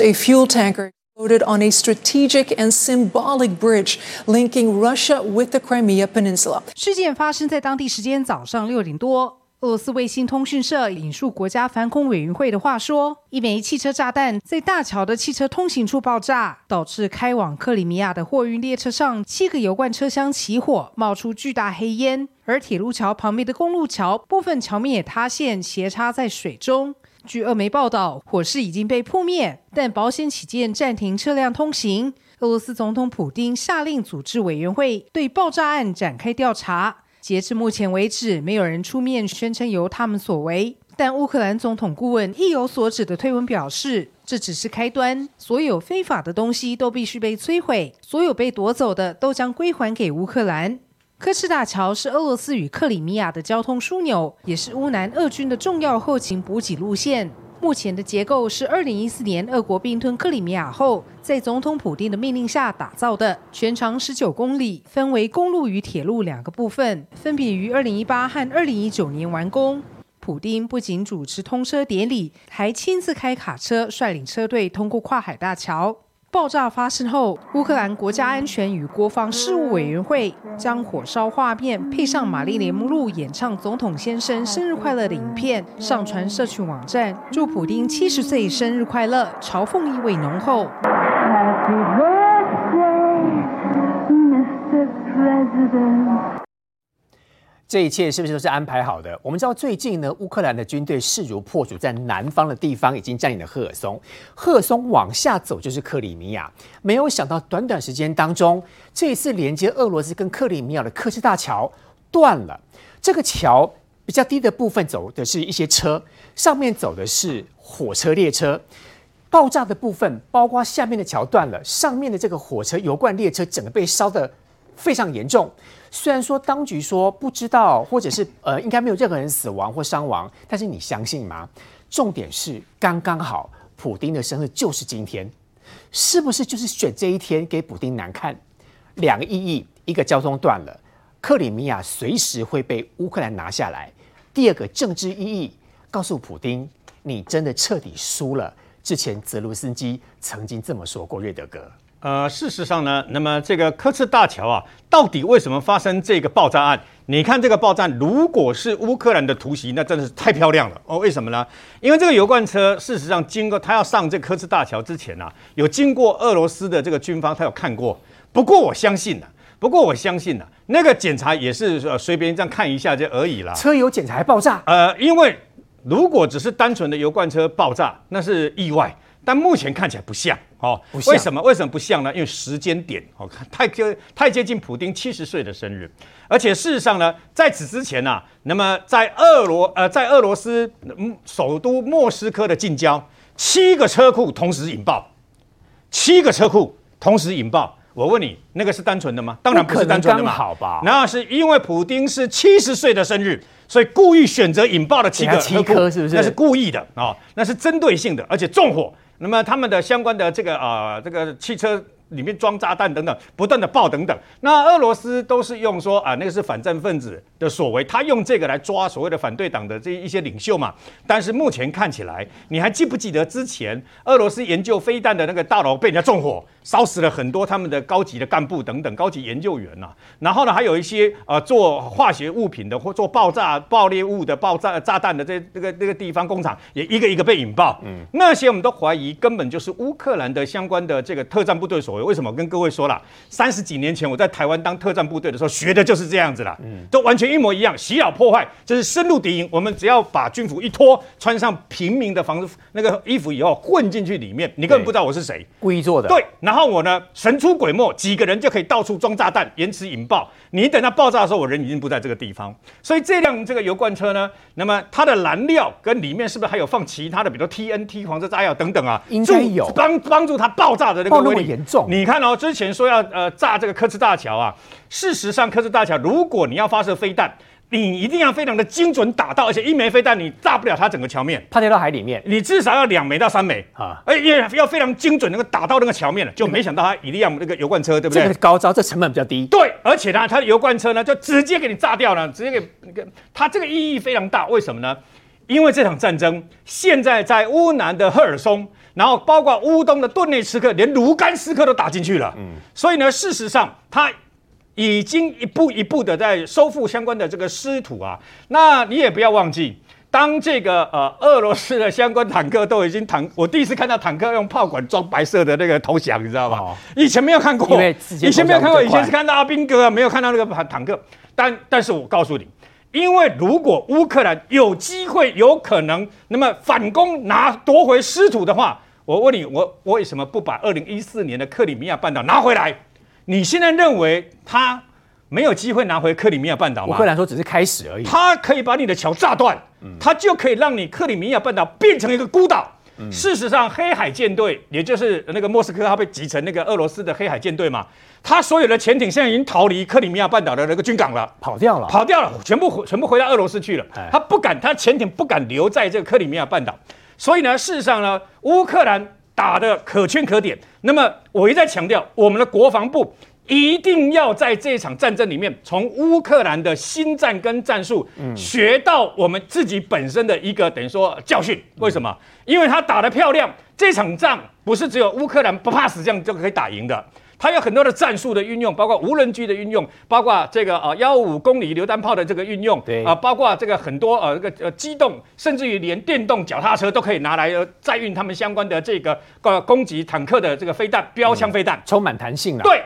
A fuel tanker exploded on a strategic and symbolic bridge linking Russia with the Crimea Peninsula. 事件发生在当地时间早上六点多。俄罗斯卫星通讯社引述国家反恐委员会的话说，一枚汽车炸弹在大桥的汽车通行处爆炸，导致开往克里米亚的货运列车上七个油罐车厢起火，冒出巨大黑烟。而铁路桥旁边的公路桥部分桥面也塌陷，斜插在水中。据俄媒报道，火势已经被扑灭，但保险起见暂停车辆通行。俄罗斯总统普丁下令组织委员会对爆炸案展开调查。截至目前为止，没有人出面宣称由他们所为。但乌克兰总统顾问意有所指的推文表示，这只是开端，所有非法的东西都必须被摧毁，所有被夺走的都将归还给乌克兰。科赤大桥是俄罗斯与克里米亚的交通枢纽，也是乌南俄军的重要后勤补给路线。目前的结构是二零一四年俄国并吞克里米亚后，在总统普丁的命令下打造的，全长十九公里，分为公路与铁路两个部分，分别于二零一八和二零一九年完工。普丁不仅主持通车典礼，还亲自开卡车率领车队通过跨海大桥。爆炸发生后，乌克兰国家安全与国防事务委员会将火烧画面配上玛丽莲梦露演唱“总统先生生日快乐”的影片上传社群网站，祝普丁七十岁生日快乐，嘲讽意味浓厚。Happy birthday, Mr. President. 这一切是不是都是安排好的？我们知道最近呢，乌克兰的军队势如破竹，在南方的地方已经占领了赫尔松，赫尔松往下走就是克里米亚。没有想到，短短时间当中，这一次连接俄罗斯跟克里米亚的科赤大桥断了。这个桥比较低的部分走的是一些车，上面走的是火车列车。爆炸的部分包括下面的桥断了，上面的这个火车油罐列车整个被烧的非常严重。虽然说当局说不知道，或者是呃应该没有任何人死亡或伤亡，但是你相信吗？重点是刚刚好，普丁的生日就是今天，是不是就是选这一天给普丁难看？两个意义，一个交通断了，克里米亚随时会被乌克兰拿下来；第二个政治意义，告诉普丁你真的彻底输了。之前泽卢斯基曾经这么说过，瑞德哥。呃，事实上呢，那么这个科茨大桥啊，到底为什么发生这个爆炸案？你看这个爆炸，如果是乌克兰的突袭，那真的是太漂亮了哦。为什么呢？因为这个油罐车，事实上经过他要上这个科茨大桥之前啊，有经过俄罗斯的这个军方，他有看过。不过我相信呢、啊，不过我相信呢、啊，那个检查也是呃随便这样看一下就而已啦。车有检查还爆炸？呃，因为如果只是单纯的油罐车爆炸，那是意外。但目前看起来不像哦，为什么？为什么不像呢？因为时间点哦，太接太接近普丁七十岁的生日，而且事实上呢，在此之前啊，那么在俄罗呃，在俄罗斯首都莫斯科的近郊，七个车库同时引爆，七个车库同时引爆。我问你，那个是单纯的吗？当然不是单纯的嘛，好吧？那是因为普丁是七十岁的生日。所以故意选择引爆了七个车库，是不是？那是故意的啊、哦，那是针对性的，而且纵火。那么他们的相关的这个啊、这个汽车。里面装炸弹等等，不断的爆等等。那俄罗斯都是用说啊，那个是反战分子的所为，他用这个来抓所谓的反对党的这一些领袖嘛。但是目前看起来，你还记不记得之前俄罗斯研究飞弹的那个大楼被人家纵火，烧死了很多他们的高级的干部等等高级研究员呐、啊。然后呢，还有一些呃做化学物品的或做爆炸爆裂物的爆炸炸弹的这这个那个地方工厂也一个一个被引爆。嗯，那些我们都怀疑根本就是乌克兰的相关的这个特战部队所。为。为什么？跟各位说了，三十几年前我在台湾当特战部队的时候学的就是这样子啦，嗯，都完全一模一样，洗脑破坏，就是深入敌营。我们只要把军服一脱，穿上平民的防那个衣服以后，混进去里面，你根本不知道我是谁，故意做的。对，然后我呢神出鬼没，几个人就可以到处装炸弹，延迟引爆。你等它爆炸的时候，我人已经不在这个地方。所以这辆这个油罐车呢，那么它的燃料跟里面是不是还有放其他的，比如 TNT 黄色炸药等等啊？应该有帮帮助它爆炸的那个威力严重。你看哦，之前说要呃炸这个科兹大桥啊，事实上科兹大桥如果你要发射飞弹。你一定要非常的精准打到，而且一枚飞弹你炸不了它整个桥面，怕掉到海里面。你至少要两枚到三枚啊，哎，也要非常精准，能够打到那个桥面了。就没想到它一辆那个油罐车，对不对？这个高招，这成本比较低。对，而且呢，它的油罐车呢，就直接给你炸掉了，直接给那个，它这个意义非常大。为什么呢？因为这场战争现在在乌南的赫尔松，然后包括乌东的顿内茨克，连卢甘斯克都打进去了。嗯，所以呢，事实上它。已经一步一步的在收复相关的这个失土啊，那你也不要忘记，当这个呃俄罗斯的相关坦克都已经坦，我第一次看到坦克用炮管装白色的那个投降，你知道吧？哦、以前没有看过，以前没有看过，以前是看到阿兵哥啊，没有看到那个坦坦克。但但是我告诉你，因为如果乌克兰有机会有可能那么反攻拿夺回失土的话，我问你，我我为什么不把二零一四年的克里米亚半岛拿回来？你现在认为他没有机会拿回克里米亚半岛吗？乌克兰说只是开始而已。他可以把你的桥炸断，他就可以让你克里米亚半岛变成一个孤岛。事实上，黑海舰队也就是那个莫斯科，他被集成那个俄罗斯的黑海舰队嘛，他所有的潜艇现在已经逃离克里米亚半岛的那个军港了，跑掉了，跑掉了，全部回全部回到俄罗斯去了。他不敢，他潜艇不敢留在这个克里米亚半岛。所以呢，事实上呢，乌克兰。打得可圈可点。那么我一再强调，我们的国防部一定要在这场战争里面，从乌克兰的新战跟战术，学到我们自己本身的一个等于说教训。为什么？因为他打得漂亮，这场仗不是只有乌克兰不怕死这样就可以打赢的。它有很多的战术的运用，包括无人机的运用，包括这个呃幺五公里榴弹炮的这个运用，对啊，包括这个很多呃这个呃机动，甚至于连电动脚踏车都可以拿来载运他们相关的这个呃攻击坦克的这个飞弹标枪飞弹，嗯，充满弹性啊。对，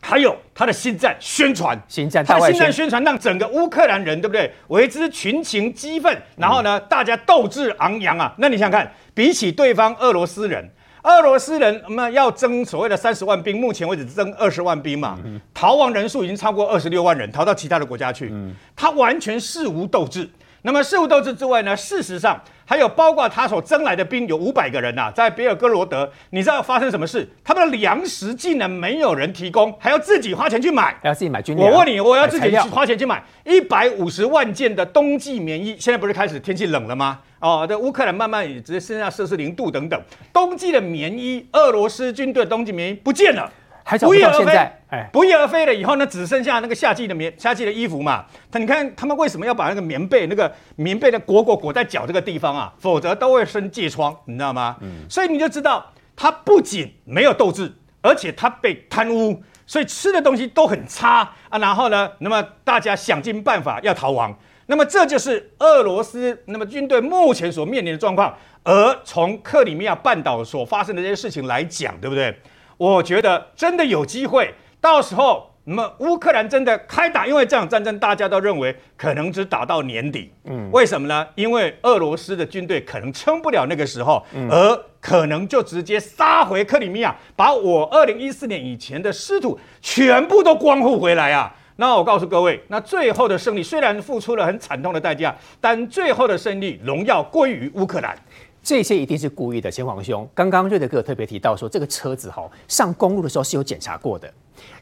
还有他的心战宣传，心战，他的心战宣传让整个乌克兰人对不对为之群情激愤，然后呢大家斗志昂扬啊。那你想想看，比起对方俄罗斯人。俄罗斯人那么要征所谓的三十万兵，目前为止征二十万兵嘛，逃亡人数已经超过二十六万人，逃到其他的国家去。他完全事无斗志。那么事务斗志之外呢，事实上还有包括他所征来的兵有五百个人呐、啊，在别尔哥罗德，你知道发生什么事？他们的粮食竟然没有人提供，还要自己花钱去买，还要自己买军粮。我问你，我要自己去花钱去买一百五十万件的冬季棉衣，现在不是开始天气冷了吗？哦，这乌克兰慢慢也直接剩下摄氏零度等等，冬季的棉衣，俄罗斯军队冬季棉衣不见了，还找不到现在，哎，不翼而飞了以后呢，只剩下那个夏季的棉夏季的衣服嘛。他你看他们为什么要把那个棉被那个棉被的裹裹裹在脚这个地方啊？否则都会生疥疮，你知道吗？嗯，所以你就知道他不仅没有斗志，而且他被贪污，所以吃的东西都很差啊。然后呢，那么大家想尽办法要逃亡。那么这就是俄罗斯那么军队目前所面临的状况，而从克里米亚半岛所发生的这些事情来讲，对不对？我觉得真的有机会，到时候那么乌克兰真的开打，因为这场战争大家都认为可能只打到年底，嗯，为什么呢？因为俄罗斯的军队可能撑不了那个时候，而可能就直接杀回克里米亚，把我二零一四年以前的失土全部都光复回来啊！那我告诉各位，那最后的胜利虽然付出了很惨痛的代价，但最后的胜利荣耀归于乌克兰。这些一定是故意的，前皇兄。刚刚瑞德哥特别提到说，这个车子哈上公路的时候是有检查过的，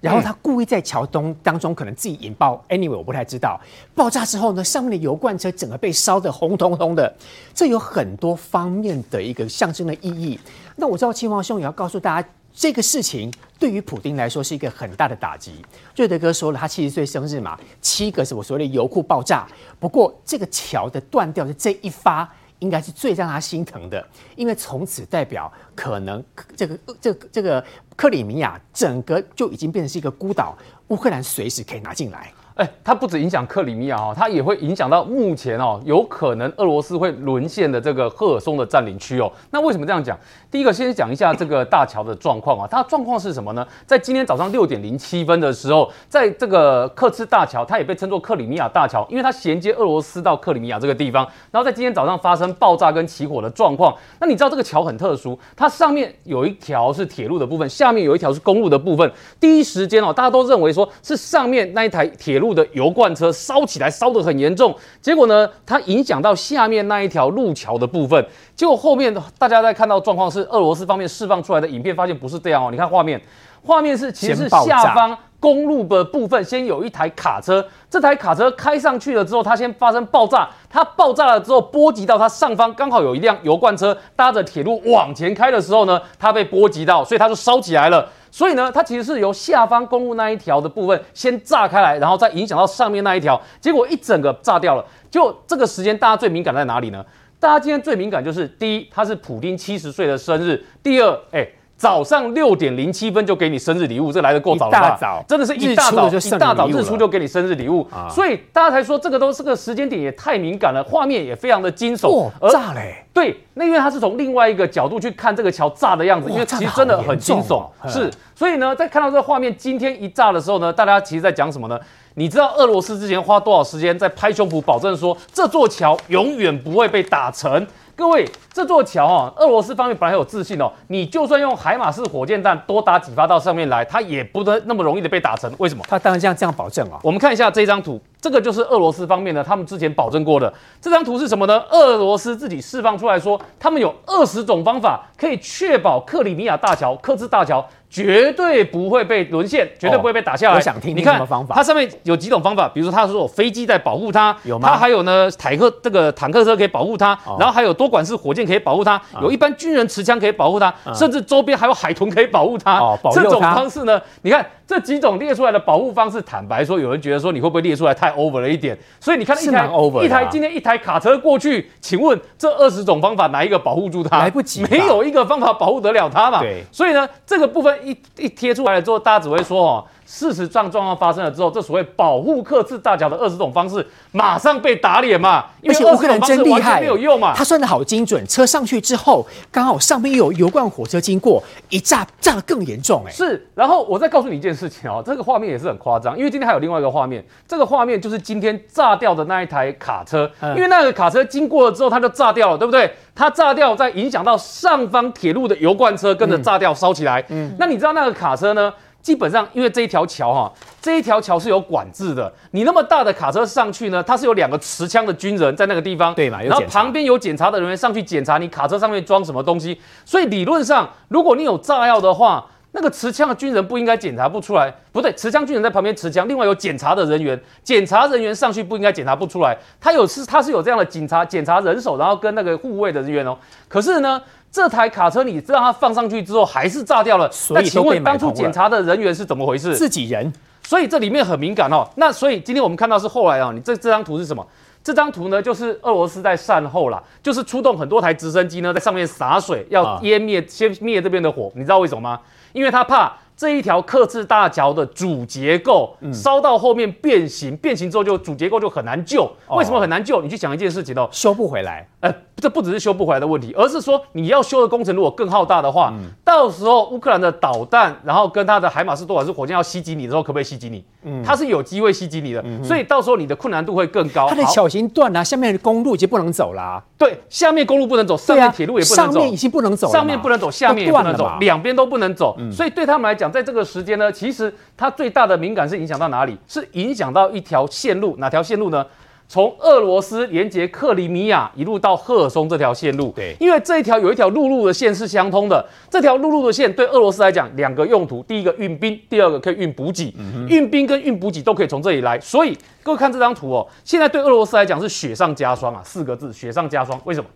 然后他故意在桥东当中可能自己引爆。Anyway，我不太知道。爆炸之后呢，上面的油罐车整个被烧得红彤彤的，这有很多方面的一个象征的意义。那我知道前皇兄也要告诉大家。这个事情对于普丁来说是一个很大的打击。瑞德哥说了，他七十岁生日嘛，七个是我所谓的油库爆炸。不过这个桥的断掉的这一发，应该是最让他心疼的，因为从此代表可能这个这个这个克里米亚整个就已经变成是一个孤岛，乌克兰随时可以拿进来。哎，它不止影响克里米亚哦，它也会影响到目前哦，有可能俄罗斯会沦陷的这个赫尔松的占领区哦。那为什么这样讲？第一个，先讲一下这个大桥的状况啊。它的状况是什么呢？在今天早上六点零七分的时候，在这个克兹大桥，它也被称作克里米亚大桥，因为它衔接俄罗斯到克里米亚这个地方。然后在今天早上发生爆炸跟起火的状况。那你知道这个桥很特殊，它上面有一条是铁路的部分，下面有一条是公路的部分。第一时间哦，大家都认为说是上面那一台铁路的油罐车烧起来，烧得很严重。结果呢，它影响到下面那一条路桥的部分。结果后面大家在看到状况是俄罗斯方面释放出来的影片，发现不是这样哦。你看画面，画面是其实是下方公路的部分先有一台卡车，这台卡车开上去了之后，它先发生爆炸。它爆炸了之后，波及到它上方，刚好有一辆油罐车搭着铁路往前开的时候呢，它被波及到，所以它就烧起来了。所以呢，它其实是由下方公路那一条的部分先炸开来，然后再影响到上面那一条，结果一整个炸掉了。就这个时间，大家最敏感在哪里呢？大家今天最敏感就是第一，它是普丁七十岁的生日；第二，哎。早上六点零七分就给你生日礼物，这来得够早了吧？大早，真的是一大早，一大早日出就给你生日礼物，啊、所以大家才说这个都是个时间点也太敏感了，画面也非常的惊悚。哇，炸嘞！对，那因为他是从另外一个角度去看这个桥炸的样子，因为其实真的很惊悚。是，所以呢，在看到这个画面今天一炸的时候呢，大家其实在讲什么呢？你知道俄罗斯之前花多少时间在拍胸脯保证说这座桥永远不会被打沉？各位，这座桥啊，俄罗斯方面本来很有自信哦，你就算用海马式火箭弹多打几发到上面来，它也不得那么容易的被打沉。为什么？它当然这样这样保证啊。我们看一下这张图，这个就是俄罗斯方面的，他们之前保证过的。这张图是什么呢？俄罗斯自己释放出来说，他们有二十种方法可以确保克里米亚大桥、克孜大桥。绝对不会被沦陷，绝对不会被打下来。哦、我想听听什么方法？它上面有几种方法，比如说它说有飞机在保护它，有吗？它还有呢，坦克这个坦克车可以保护它，哦、然后还有多管式火箭可以保护它，哦、有一般军人持枪可以保护它，嗯、甚至周边还有海豚可以保护它。哦、保这种方式呢，你看。这几种列出来的保护方式，坦白说，有人觉得说你会不会列出来太 over 了一点？所以你看一台一台今天一台卡车过去，请问这二十种方法哪一个保护住它？来不及，没有一个方法保护得了它嘛。对，所以呢，这个部分一一贴出来了之后，大家只会说哦。事实上，状况发生了之后，这所谓保护克制大桥的二十种方式，马上被打脸嘛！而且乌克兰真厉害，没有用嘛！他算的好精准，车上去之后，刚好上面又有油罐火车经过，一炸炸得更严重哎、欸！是，然后我再告诉你一件事情哦，这个画面也是很夸张，因为今天还有另外一个画面，这个画面就是今天炸掉的那一台卡车，嗯、因为那个卡车经过了之后，它就炸掉了，对不对？它炸掉，再影响到上方铁路的油罐车跟着炸掉烧起来。嗯，那你知道那个卡车呢？基本上，因为这一条桥哈，这一条桥是有管制的。你那么大的卡车上去呢，它是有两个持枪的军人在那个地方，对嘛？然后旁边有检查的人员上去检查你卡车上面装什么东西。所以理论上，如果你有炸药的话，那个持枪的军人不应该检查不出来。不对，持枪军人在旁边持枪，另外有检查的人员，检查人员上去不应该检查不出来。他有是他是有这样的警察检查人手，然后跟那个护卫的人员哦。可是呢？这台卡车，你知道它放上去之后还是炸掉了。所以，请问当初检查的人员是怎么回事？自己人。所以这里面很敏感哦。那所以今天我们看到是后来啊，你这这张图是什么？这张图呢，就是俄罗斯在善后啦，就是出动很多台直升机呢，在上面洒水，要淹灭先灭这边的火。你知道为什么吗？因为他怕。这一条克制大桥的主结构烧到后面变形，变形之后就主结构就很难救。为什么很难救？你去想一件事情哦，修不回来。呃，这不只是修不回来的问题，而是说你要修的工程如果更浩大的话，到时候乌克兰的导弹，然后跟它的海马斯多管式火箭要袭击你的时候，可不可以袭击你？嗯，它是有机会袭击你的，所以到时候你的困难度会更高。它的桥型断了，下面的公路已经不能走了。对，下面公路不能走，上面铁路也不能走，上面已经不能走，上面不能走，下面也不能走，两边都不能走。所以对他们来讲，在这个时间呢。其实它最大的敏感是影响到哪里？是影响到一条线路，哪条线路呢？从俄罗斯连接克里米亚一路到赫尔松这条线路。对，因为这一条有一条陆路的线是相通的。这条陆路的线对俄罗斯来讲两个用途：第一个运兵，第二个可以运补给。嗯、运兵跟运补给都可以从这里来。所以各位看这张图哦，现在对俄罗斯来讲是雪上加霜啊，四个字：雪上加霜。为什么？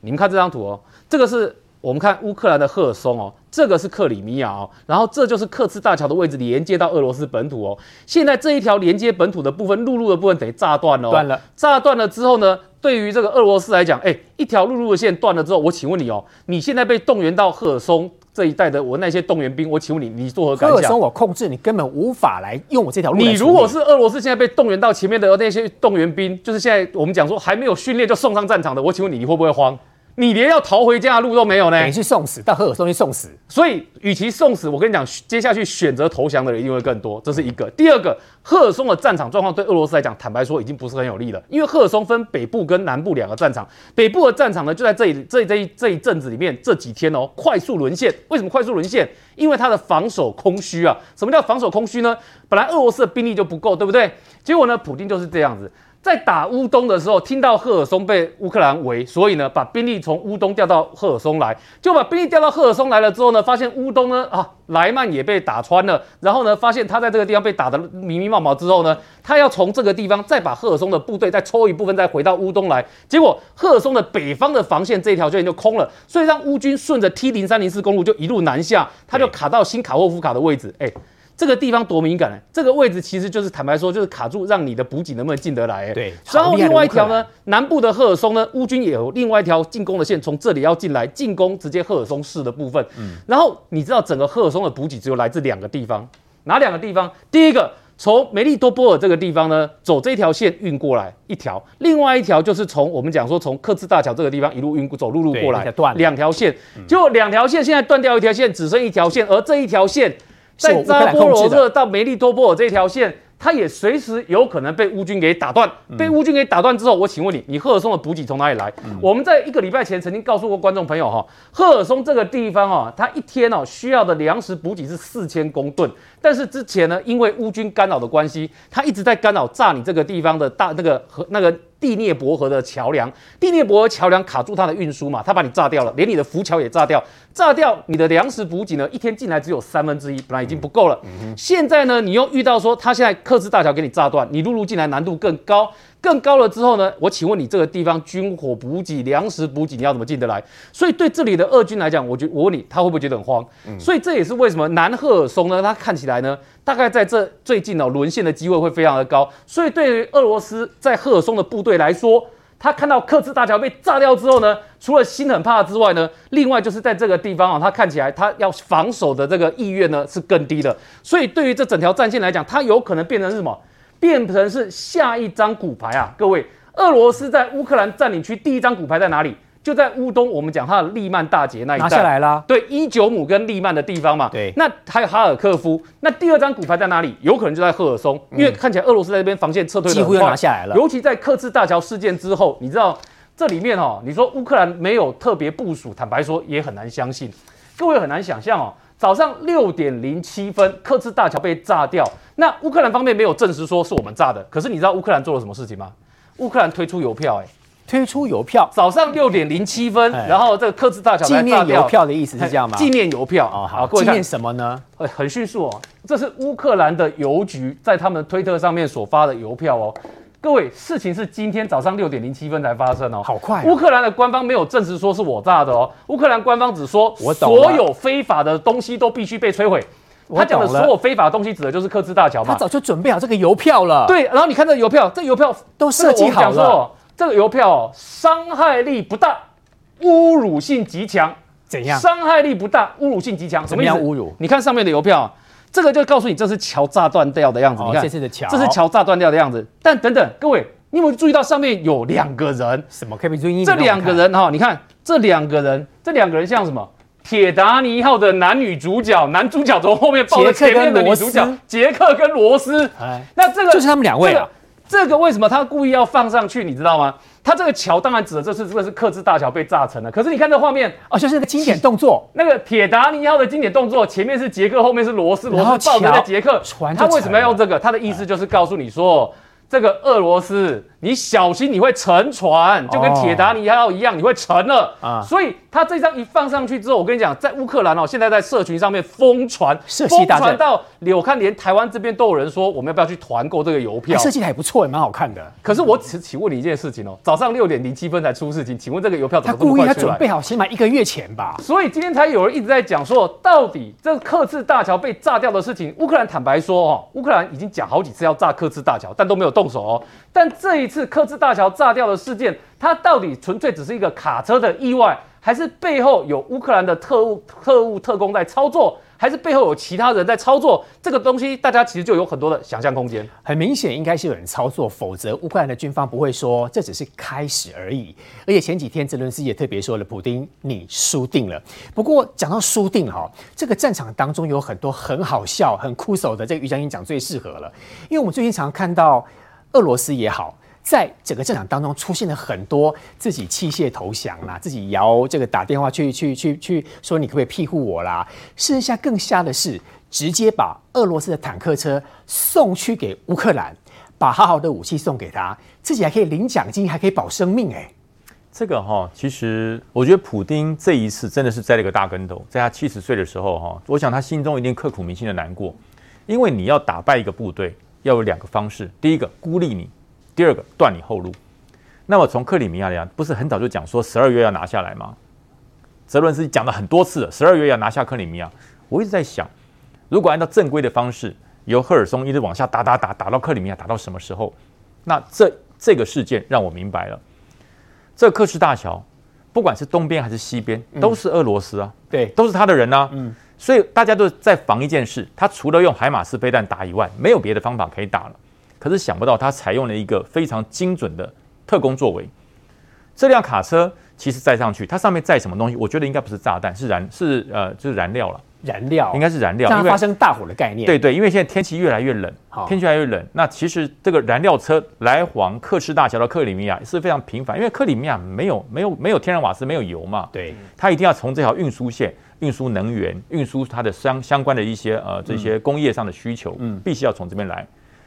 你们看这张图哦，这个是。我们看乌克兰的赫尔松哦，这个是克里米亚哦，然后这就是克赤大桥的位置，连接到俄罗斯本土哦。现在这一条连接本土的部分，陆路的部分等于炸断了，断了。炸断了之后呢，对于这个俄罗斯来讲，哎，一条陆路的线断了之后，我请问你哦，你现在被动员到赫尔松这一带的我那些动员兵，我请问你，你作何感想？赫尔松我控制，你根本无法来用我这条路。你如果是俄罗斯现在被动员到前面的那些动员兵，就是现在我们讲说还没有训练就送上战场的，我请问你，你会不会慌？你连要逃回家的路都没有呢？等于是送死，到赫尔松去送死。所以，与其送死，我跟你讲，接下去选择投降的人一定会更多。这是一个。第二个，赫尔松的战场状况对俄罗斯来讲，坦白说已经不是很有利了。因为赫尔松分北部跟南部两个战场，北部的战场呢就在这里，这这一这一阵子里面，这几天哦，快速沦陷。为什么快速沦陷？因为它的防守空虚啊。什么叫防守空虚呢？本来俄罗斯的兵力就不够，对不对？结果呢，普京就是这样子。在打乌东的时候，听到赫尔松被乌克兰围，所以呢，把兵力从乌东调到赫尔松来，就把兵力调到赫尔松来了之后呢，发现乌东呢啊莱曼也被打穿了，然后呢，发现他在这个地方被打得迷迷茫茫之后呢，他要从这个地方再把赫尔松的部队再抽一部分再回到乌东来，结果赫尔松的北方的防线这一条线就空了，所以让乌军顺着 T 零三零四公路就一路南下，他就卡到新卡霍夫卡的位置，哎。这个地方多敏感呢？这个位置其实就是坦白说，就是卡住，让你的补给能不能进得来？对。然后另外一条呢，南部的赫尔松呢，乌军也有另外一条进攻的线，从这里要进来进攻直接赫尔松市的部分。嗯。然后你知道整个赫尔松的补给只有来自两个地方，哪两个地方？第一个从梅利多波尔这个地方呢，走这条线运过来一条，另外一条就是从我们讲说从克赤大桥这个地方一路运走陆路过来，两条线。就两条线现在断掉一条线，只剩一条线，而这一条线。在扎波罗热到梅利多波尔这条线，它也随时有可能被乌军给打断。被乌军给打断之后，我请问你，你赫尔松的补给从哪里来？我们在一个礼拜前曾经告诉过观众朋友哈，赫尔松这个地方哦，它一天哦需要的粮食补给是四千公吨，但是之前呢，因为乌军干扰的关系，它一直在干扰炸你这个地方的大那个和那个。第聂伯河的桥梁，第聂伯河桥梁卡住它的运输嘛，它把你炸掉了，连你的浮桥也炸掉，炸掉你的粮食补给呢，一天进来只有三分之一，本来已经不够了。现在呢，你又遇到说它现在克制大桥给你炸断，你陆路进来难度更高。更高了之后呢？我请问你，这个地方军火补给、粮食补给，你要怎么进得来？所以对这里的俄军来讲，我觉我问你，他会不会觉得很慌？嗯、所以这也是为什么南赫尔松呢？它看起来呢，大概在这最近哦，沦陷的机会会非常的高。所以对于俄罗斯在赫尔松的部队来说，他看到刻赤大桥被炸掉之后呢，除了心很怕之外呢，另外就是在这个地方啊，他看起来他要防守的这个意愿呢是更低的。所以对于这整条战线来讲，它有可能变成是什么？变成是下一张骨牌啊！各位，俄罗斯在乌克兰占领区第一张骨牌在哪里？就在乌东，我们讲它的利曼大捷那一带。拿下来了。对，伊久姆跟利曼的地方嘛。对。那还有哈尔科夫，那第二张骨牌在哪里？有可能就在赫尔松，因为看起来俄罗斯在这边防线撤退的几乎要拿下来了。尤其在克赤大桥事件之后，你知道这里面哦，你说乌克兰没有特别部署，坦白说也很难相信。各位很难想象哦。早上六点零七分，刻赤大桥被炸掉。那乌克兰方面没有证实说是我们炸的，可是你知道乌克兰做了什么事情吗？乌克兰推出邮票、欸，哎，推出邮票。早上六点零七分，哎、然后这个刻赤大桥纪念邮票的意思是这样吗？纪念邮票哦，好，纪念什么呢？很迅速哦，这是乌克兰的邮局在他们推特上面所发的邮票哦。各位，事情是今天早上六点零七分才发生哦，好快、啊。乌克兰的官方没有证实说是我炸的哦，乌克兰官方只说所有非法的东西都必须被摧毁。他讲的所有非法的东西指的就是刻赤大桥嘛。他早就准备好这个邮票了。对，然后你看这个邮票，这个邮票都设计好了。这个邮票伤害力不大，侮辱性极强。怎样？伤害力不大，侮辱性极强。什么意思侮辱？你看上面的邮票。这个就告诉你，这是桥炸断掉的样子。你看，这是桥，这是桥炸断掉的样子。但等等，各位，你有没有注意到上面有两个人？什么？可以注意？这两个人哈，你看这两个人，这两个人像什么？铁达尼号的男女主角，男主角从后面抱着前面的女主角，杰克跟罗斯。哎，那这个就是他们两位啊。这个为什么他故意要放上去？你知道吗？他这个桥当然指的这是这个是克制大桥被炸沉了。可是你看这画面哦，就是那个经典动作，那个铁达尼号的经典动作，前面是杰克，后面是罗斯，罗斯抱着的杰克。他为什么要用这个？他的意思就是告诉你说，这个俄罗斯，你小心你会沉船，就跟铁达尼号一样，你会沉了啊。所以他这张一放上去之后，我跟你讲，在乌克兰哦，现在在社群上面疯传，疯传到我看连台湾这边都有人说，我们要不要去团购这个邮票？设计的还不错，也蛮好看的。可是我只请问你一件事情哦，早上六点零七分才出事情，请问这个邮票怎么这么他故意他？准备好，起码一个月前吧。所以今天才有人一直在讲说，到底这刻字大桥被炸掉的事情，乌克兰坦白说哦，乌克兰已经讲好几次要炸刻字大桥，但都没有动手哦。但这一次刻字大桥炸掉的事件，它到底纯粹只是一个卡车的意外，还是背后有乌克兰的特务、特务、特工在操作，还是背后有其他人在操作？这个东西大家其实就有很多的想象空间。很明显，应该是有人操作，否则乌克兰的军方不会说这只是开始而已。而且前几天泽伦斯基也特别说了，普丁你输定了。不过讲到输定哈，这个战场当中有很多很好笑、很酷手的，这个于将军讲最适合了，因为我们最近常看到。俄罗斯也好，在整个战场当中出现了很多自己弃械投降啦，自己摇这个打电话去去去去说你可不可以庇护我啦？剩下更瞎的是，直接把俄罗斯的坦克车送去给乌克兰，把好好的武器送给他，自己还可以领奖金，还可以保生命哎、这个哈，其实我觉得普丁这一次真的是栽了个大跟头，在他七十岁的时候哈，我想他心中一定刻骨铭心的难过，因为你要打败一个部队。要有两个方式，第一个孤立你，第二个断你后路。那么从克里米亚来讲，不是很早就讲说十二月要拿下来吗？泽伦斯基讲了很多次了，十二月要拿下克里米亚。我一直在想，如果按照正规的方式，由赫尔松一直往下打打打打到克里米亚，打到什么时候？那这这个事件让我明白了，这个刻字大桥，不管是东边还是西边，都是俄罗斯啊，嗯、对，都是他的人啊，嗯。所以大家都在防一件事，他除了用海马斯飞弹打以外，没有别的方法可以打了。可是想不到他采用了一个非常精准的特工作为。这辆卡车其实载上去，它上面载什么东西？我觉得应该不是炸弹，是燃是呃就是燃料了。燃料应该是燃料，因为发生大火的概念。对对，因为现在天气越来越冷，天气越来越冷。那其实这个燃料车来往克什大桥到克里米亚是非常频繁，因为克里米亚没有没有没有天然瓦斯，没有油嘛。对，它一定要从这条运输线。运输能源，运输它的相相关的一些呃这些工业上的需求，嗯，必须要从这边来。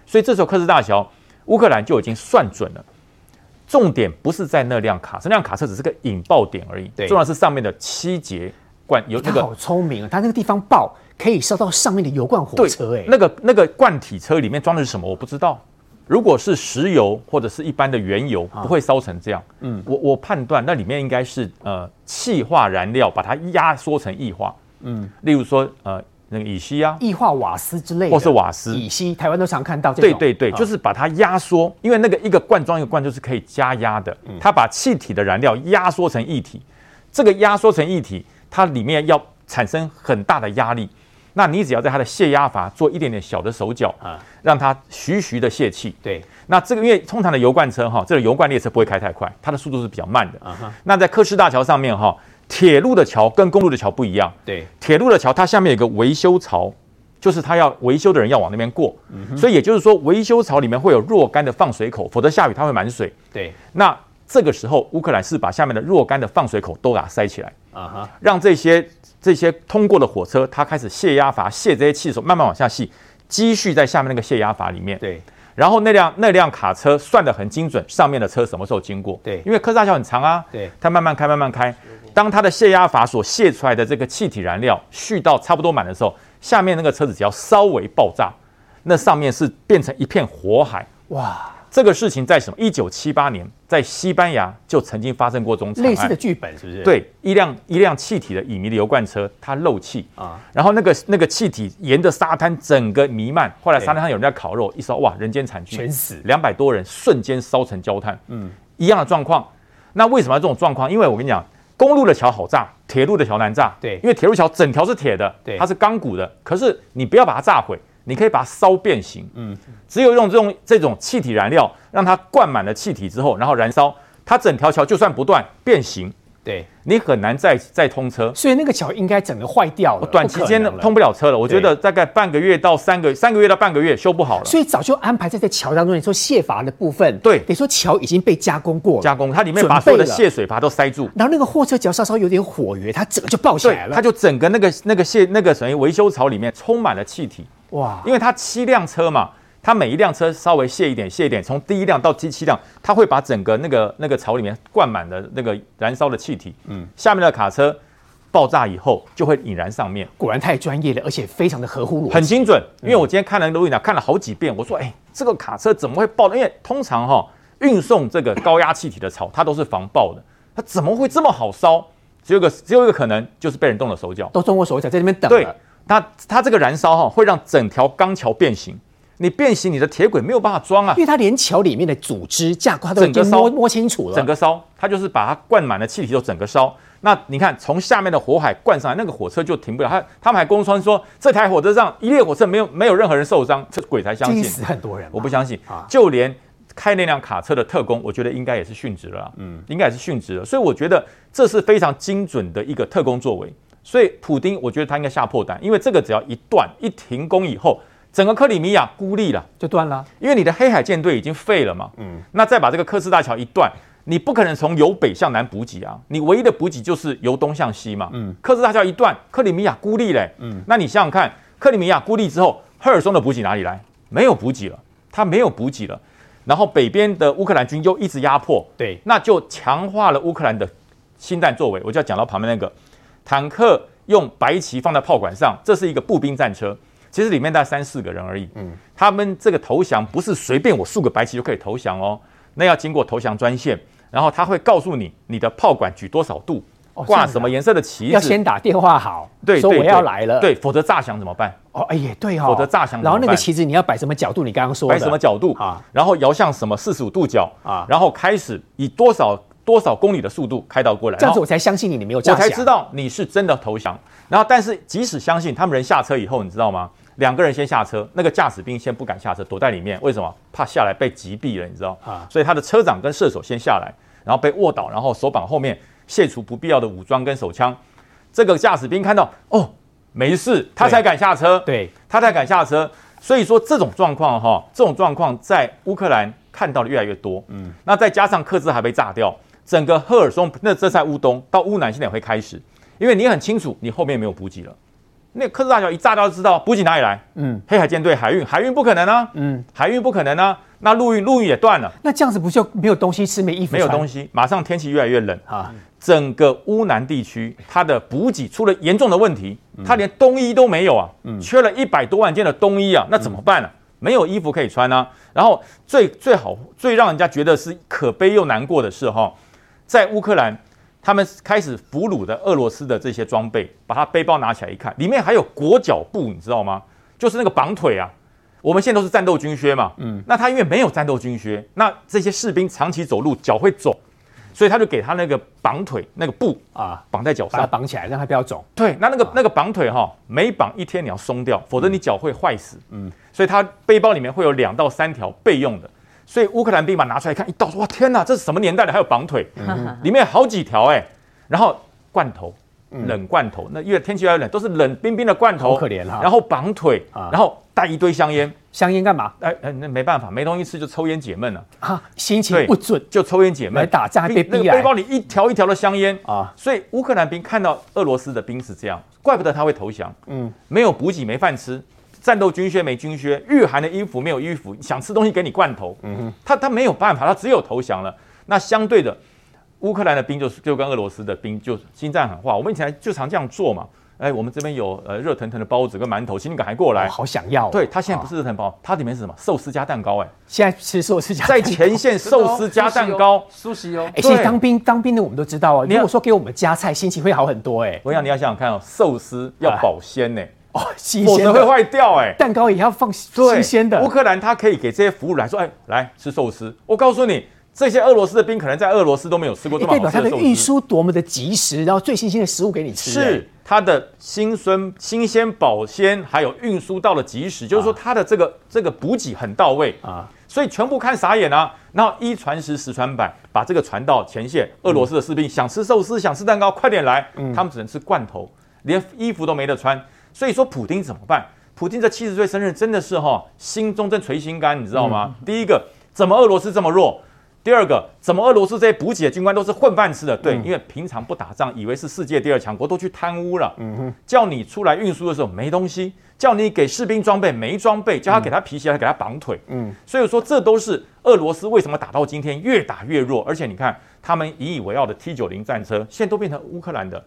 所以这时候克斯大桥，乌克兰就已经算准了，重点不是在那辆卡车，那辆卡车只是个引爆点而已。对，重要是上面的七节罐有那个。好聪明啊！它那个地方爆可以烧到上面的油罐火车，哎，那个那个罐体车里面装的是什么？我不知道。如果是石油或者是一般的原油，不会烧成这样。嗯，我我判断那里面应该是呃气化燃料，把它压缩成液化。嗯，例如说呃那个乙烯啊，液化瓦斯之类的，或是瓦斯、乙烯，台湾都常看到这种。对对对，就是把它压缩，因为那个一个罐装一个罐就是可以加压的。它把气体的燃料压缩成液体，这个压缩成液体，它里面要产生很大的压力。那你只要在它的泄压阀做一点点小的手脚啊，让它徐徐的泄气。对，那这个因为通常的油罐车哈，这个油罐列车不会开太快，它的速度是比较慢的。啊哈。那在科士大桥上面哈，铁路的桥跟公路的桥不一样。对，铁路的桥它下面有一个维修槽，就是它要维修的人要往那边过。嗯。所以也就是说，维修槽里面会有若干的放水口，否则下雨它会满水。对。那这个时候，乌克兰是把下面的若干的放水口都给它塞起来。啊哈。让这些。这些通过的火车，它开始泄压阀泄这些气的时候，慢慢往下泄，积蓄在下面那个泄压阀里面。对。然后那辆那辆卡车算得很精准，上面的车什么时候经过？对。因为刻字大桥很长啊。对。它慢慢开，慢慢开。当它的泄压阀所泄出来的这个气体燃料蓄到差不多满的时候，下面那个车子只要稍微爆炸，那上面是变成一片火海。哇。这个事情在什么？一九七八年，在西班牙就曾经发生过这种类似的剧本，是不是？对，一辆一辆气体的乙醚的油罐车，它漏气啊，然后那个那个气体沿着沙滩整个弥漫，后来沙滩上有人在烤肉，一烧哇，人间惨剧，全死，两百多人瞬间烧成焦炭，嗯，一样的状况。那为什么要这种状况？因为我跟你讲，公路的桥好炸，铁路的桥难炸，对，因为铁路桥整条是铁的，对，它是钢骨的，可是你不要把它炸毁。你可以把它烧变形，嗯，只有用这种这种气体燃料，让它灌满了气体之后，然后燃烧，它整条桥就算不断变形，对，你很难再再通车。所以那个桥应该整个坏掉了，短期间通不了车了。我觉得大概半个月到三个三个月到半个月修不好了。所以早就安排在这桥当中。你说泄阀的部分，对，得说桥已经被加工过了，加工它里面把所有的泄水阀都塞住，然后那个货车只要稍稍有点火源，它整个就爆起来了，它就整个那个那个泄那个等于维修槽里面充满了气体。哇！因为它七辆车嘛，他每一辆车稍微卸一点，卸一点，从第一辆到第七辆，它会把整个那个那个槽里面灌满的那个燃烧的气体。嗯，下面的卡车爆炸以后就会引燃上面。果然太专业了，而且非常的合乎逻辑，很精准。因为我今天看了录影带，看了好几遍，我说，哎，这个卡车怎么会爆的？因为通常哈、哦、运送这个高压气体的槽，它都是防爆的，它怎么会这么好烧？只有个只有一个可能，就是被人动了手脚，都动过手脚，在那边等。对，它它这个燃烧哈，会让整条钢桥变形。你变形，你的铁轨没有办法装啊，因为它连桥里面的组织架构它都已经摸摸清楚了。整个烧，它就是把它灌满了气体，就整个烧。那你看，从下面的火海灌上来，那个火车就停不了。他他们还公称说，这台火车上一列火车没有没有任何人受伤，这鬼才相信。死很多人，我不相信。就连开那辆卡车的特工，我觉得应该也是殉职了。嗯，应该也是殉职了。所以我觉得这是非常精准的一个特工作为。所以普丁，我觉得他应该吓破胆，因为这个只要一断一停工以后。整个克里米亚孤立了，就断了，因为你的黑海舰队已经废了嘛。嗯，那再把这个科斯大桥一断，你不可能从由北向南补给啊，你唯一的补给就是由东向西嘛。嗯，科斯大桥一断，克里米亚孤立嘞。嗯，那你想想看，克里米亚孤立之后，赫尔松的补给哪里来？没有补给了，他没有补给了。然后北边的乌克兰军又一直压迫，对，那就强化了乌克兰的心弹作为。我就要讲到旁边那个坦克用白旗放在炮管上，这是一个步兵战车。其实里面大概三四个人而已。嗯，他们这个投降不是随便我竖个白旗就可以投降哦，那要经过投降专线，然后他会告诉你你的炮管举多少度，挂什么颜色的旗子，要先打电话好，对，说我要来了，对，否则炸响怎么办？哦，哎也，对哦，否则炸响，然后那个旗子你要摆什么角度？你刚刚说摆什么角度啊？然后摇向什么四十五度角啊？然后开始以多少多少公里的速度开到过来，这样子我才相信你，你没有我才知道你是真的投降。然后，但是即使相信他们人下车以后，你知道吗？两个人先下车，那个驾驶兵先不敢下车，躲在里面。为什么？怕下来被击毙了，你知道啊？所以他的车长跟射手先下来，然后被卧倒，然后手绑后面卸除不必要的武装跟手枪。这个驾驶兵看到哦，没事，他才敢下车。对，他才敢下车。所以说这种状况哈，这种状况在乌克兰看到的越来越多。嗯，那再加上克兹还被炸掉，整个赫尔松，那这在乌东到乌南现在也会开始，因为你很清楚，你后面没有补给了。那科斯大桥一炸掉就知道补给哪里来？嗯，黑海舰队海运，海运不可能啊。嗯，海运不可能啊。那陆运，陆运也断了。那这样子不就没有东西吃，没衣服穿？没有东西，马上天气越来越冷啊。整个乌南地区，它的补给出了严重的问题，它连冬衣都没有啊。嗯，缺了一百多万件的冬衣啊，那怎么办呢、啊？没有衣服可以穿啊。然后最最好最让人家觉得是可悲又难过的是哈，在乌克兰。他们开始俘虏的俄罗斯的这些装备，把他背包拿起来一看，里面还有裹脚布，你知道吗？就是那个绑腿啊。我们现在都是战斗军靴嘛，嗯，那他因为没有战斗军靴，那这些士兵长期走路脚会肿，所以他就给他那个绑腿那个布啊，绑在脚上，把它绑起来，让他不要肿。对，那那个那个绑腿哈，每绑一天你要松掉，否则你脚会坏死。嗯，所以他背包里面会有两到三条备用的。所以乌克兰兵把拿出来看，一倒说哇天哪，这是什么年代的？还有绑腿，嗯、里面有好几条哎、欸。然后罐头，冷罐头，那因为天气越冷，都是冷冰冰的罐头，好可怜哈。然后绑腿，然后带一堆香烟，香烟干嘛？哎哎，那没办法，没东西吃就抽烟解闷了啊。心情不准就抽烟解闷，来打仗还被逼来。背包里一条一条的香烟啊。所以乌克兰兵看到俄罗斯的兵是这样，怪不得他会投降。嗯，没有补给，没饭吃。战斗军靴没军靴，御寒的衣服没有衣服，想吃东西给你罐头，嗯哼，他他没有办法，他只有投降了。那相对的，乌克兰的兵就是就跟俄罗斯的兵就心战狠话，我们以前就常这样做嘛。哎，我们这边有呃热腾腾的包子跟馒头，请你赶快过来，好想要。对，他现在不是热腾包，它里面是什么？寿司加蛋糕。哎，现在吃寿司加在前线寿司加蛋糕，苏西哦。哎，现在当兵当兵的我们都知道哦，如果说给我们加菜，心情会好很多。哎，我想你要想想看哦，寿司要保鲜呢。哦，新鲜的会坏掉哎、欸，蛋糕也要放新鲜的。乌克兰他可以给这些服务来说，哎，来吃寿司。我告诉你，这些俄罗斯的兵可能在俄罗斯都没有吃过这么好吃的寿司。代表他的运输多么的及时，然后最新鲜的食物给你吃。是它的新鲜、新鲜、保鲜，还有运输到了及时，就是说它的这个这个补给很到位啊，所以全部看傻眼啊。然后一传十，十传百，把这个传到前线。俄罗斯的士兵想吃寿司，想吃蛋糕，快点来。他们只能吃罐头，连衣服都没得穿。所以说，普丁怎么办？普丁这七十岁生日真的是哈，心中正捶心肝，你知道吗？嗯、第一个，怎么俄罗斯这么弱？第二个，怎么俄罗斯这些补给的军官都是混饭吃的？对，因为平常不打仗，以为是世界第二强国，都去贪污了。嗯哼，叫你出来运输的时候没东西，叫你给士兵装备没装备，叫他给他皮鞋还给他绑腿。嗯，所以说这都是俄罗斯为什么打到今天越打越弱，而且你看他们引以为傲的 T 九零战车，现在都变成乌克兰的，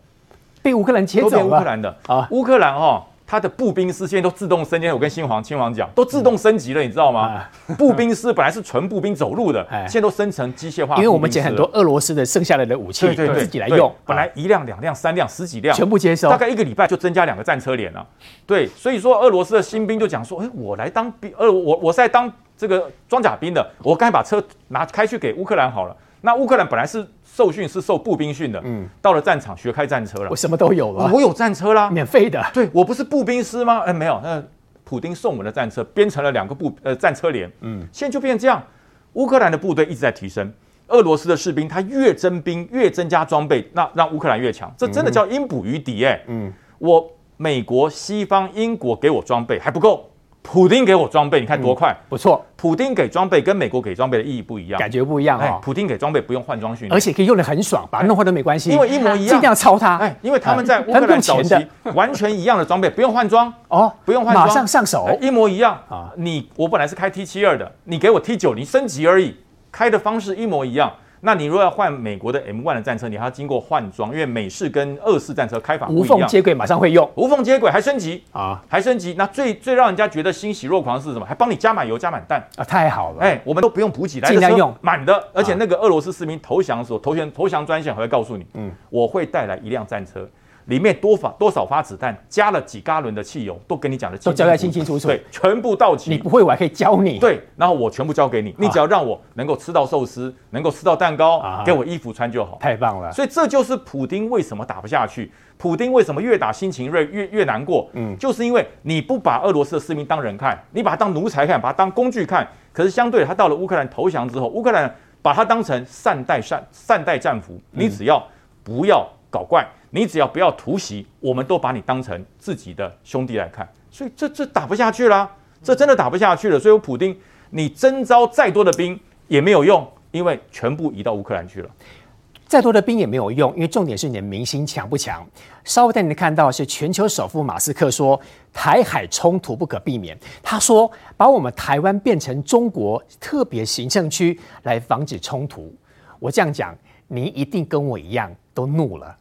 被乌克兰接走了。乌克兰的啊，乌克兰哦。他的步兵师现在都自动升级，我跟新皇、亲王讲，都自动升级了，你知道吗？步兵师本来是纯步兵走路的，现在都生成机械化。因为我们捡很多俄罗斯的剩下来的武器，对对，自己来用。本来一辆、两辆、三辆、十几辆，全部接收。大概一个礼拜就增加两个战车连了。对，所以说俄罗斯的新兵就讲说，哎，我来当兵，呃，我我是在当这个装甲兵的，我刚才把车拿开去给乌克兰好了。那乌克兰本来是。受训是受步兵训的，嗯，到了战场学开战车了，我什么都有了，我有战车啦，免费的，对，我不是步兵师吗？哎，没有，那普丁送我们的战车编成了两个步呃战车连，嗯，现在就变成这样，乌克兰的部队一直在提升，俄罗斯的士兵他越征兵越增加装备，那让乌克兰越强，这真的叫因补于敌哎，嗯，我美国西方英国给我装备还不够。普丁给我装备，你看多快，不错。普丁给装备跟美国给装备的意义不一样，感觉不一样啊。普丁给装备不用换装训练，而且可以用的很爽，把它弄坏都没关系，因为一模一样，尽量抄他。哎，因为他们在乌克兰早期完全一样的装备，不用换装。哦，不用换装，马上上手，一模一样。啊。你我本来是开 T 七二的，你给我 T 九你升级而已，开的方式一模一样。那你如果要换美国的 M1 的战车，你还要经过换装，因为美式跟俄式战车开法不一样。无缝接轨马上会用，无缝接轨还升级啊，还升级。那最最让人家觉得欣喜若狂的是什么？还帮你加满油、加满弹啊，太好了！哎，我们都不用补给，来的时候满的，而且那个俄罗斯士兵投降的时候，投降投降专线还会告诉你，嗯，我会带来一辆战车。里面多发多少发子弹，加了几加仑的汽油，都跟你讲的都交代清清楚楚。对，全部到齐。你不会，我还可以教你。对，然后我全部交给你，你只要让我能够吃到寿司，能够吃到蛋糕，给我衣服穿就好。太棒了。所以这就是普丁为什么打不下去，普丁为什么越打心情越越越难过。嗯，就是因为你不把俄罗斯的士兵当人看，你把他当奴才看，把他当工具看。可是相对他到了乌克兰投降之后，乌克兰把他当成善待善善待战俘，你只要不要搞怪。你只要不要突袭，我们都把你当成自己的兄弟来看，所以这这打不下去了，这真的打不下去了。所以，普丁，你征召再多的兵也没有用，因为全部移到乌克兰去了。再多的兵也没有用，因为重点是你的民心强不强。稍后带你看到是全球首富马斯克说，台海冲突不可避免。他说，把我们台湾变成中国特别行政区来防止冲突。我这样讲，你一定跟我一样都怒了。